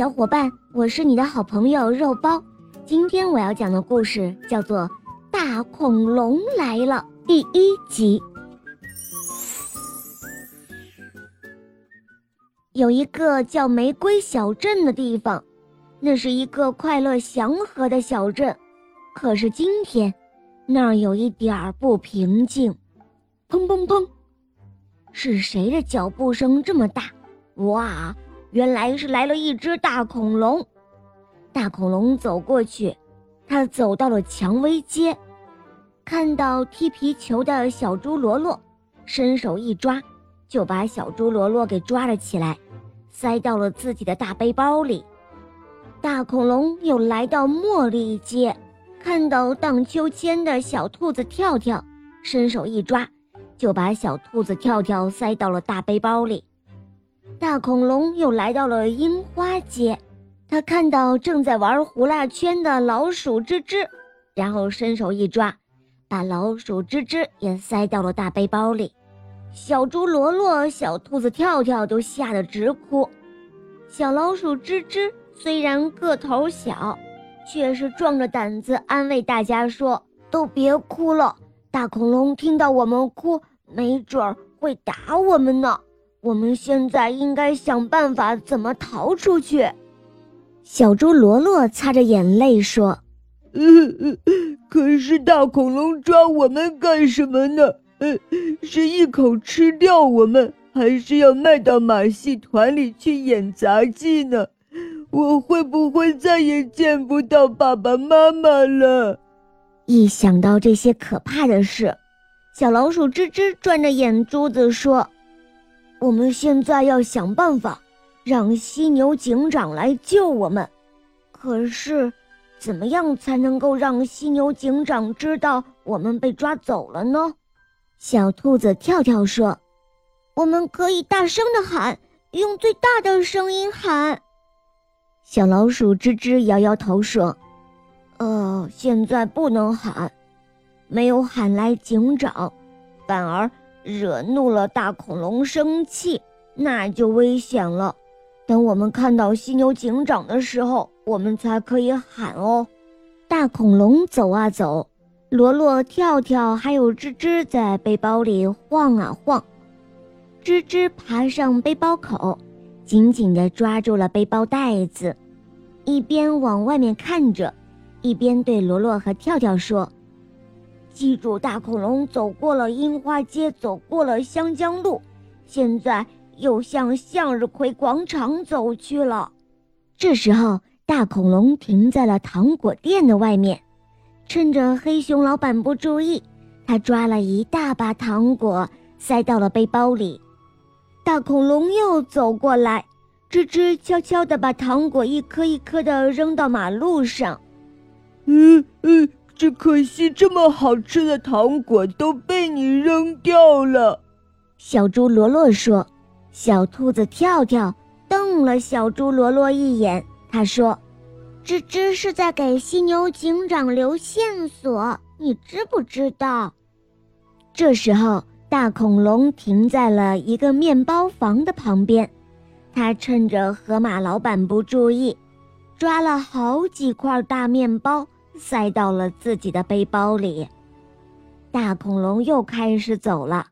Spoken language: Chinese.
小伙伴，我是你的好朋友肉包。今天我要讲的故事叫做《大恐龙来了》第一集。有一个叫玫瑰小镇的地方，那是一个快乐祥和的小镇。可是今天，那儿有一点儿不平静。砰砰砰！是谁的脚步声这么大？哇！原来是来了一只大恐龙，大恐龙走过去，他走到了蔷薇街，看到踢皮球的小猪罗罗，伸手一抓，就把小猪罗罗给抓了起来，塞到了自己的大背包里。大恐龙又来到茉莉街，看到荡秋千的小兔子跳跳，伸手一抓，就把小兔子跳跳塞到了大背包里。大恐龙又来到了樱花街，他看到正在玩呼啦圈的老鼠吱吱，然后伸手一抓，把老鼠吱吱也塞到了大背包里。小猪罗罗、小兔子跳跳都吓得直哭。小老鼠吱吱虽然个头小，却是壮着胆子安慰大家说：“都别哭了，大恐龙听到我们哭，没准儿会打我们呢。”我们现在应该想办法怎么逃出去。小猪罗罗擦着眼泪说：“嗯，可是大恐龙抓我们干什么呢？呃，是一口吃掉我们，还是要卖到马戏团里去演杂技呢？我会不会再也见不到爸爸妈妈了？”一想到这些可怕的事，小老鼠吱吱转着眼珠子说。我们现在要想办法，让犀牛警长来救我们。可是，怎么样才能够让犀牛警长知道我们被抓走了呢？小兔子跳跳说：“我们可以大声的喊，用最大的声音喊。”小老鼠吱吱摇摇头说：“呃，现在不能喊，没有喊来警长，反而……”惹怒了大恐龙，生气那就危险了。等我们看到犀牛警长的时候，我们才可以喊哦。大恐龙走啊走，罗罗、跳跳还有吱吱在背包里晃啊晃。吱吱爬上背包口，紧紧地抓住了背包带子，一边往外面看着，一边对罗罗和跳跳说。记住，大恐龙走过了樱花街，走过了香江路，现在又向向日葵广场走去了。这时候，大恐龙停在了糖果店的外面，趁着黑熊老板不注意，他抓了一大把糖果塞到了背包里。大恐龙又走过来，吱吱悄悄地把糖果一颗一颗地扔到马路上。嗯嗯。只可惜，这么好吃的糖果都被你扔掉了。小猪罗罗说：“小兔子跳跳瞪了小猪罗罗一眼，他说：‘吱吱是在给犀牛警长留线索，你知不知道？’”这时候，大恐龙停在了一个面包房的旁边，他趁着河马老板不注意，抓了好几块大面包。塞到了自己的背包里。大恐龙又开始走了，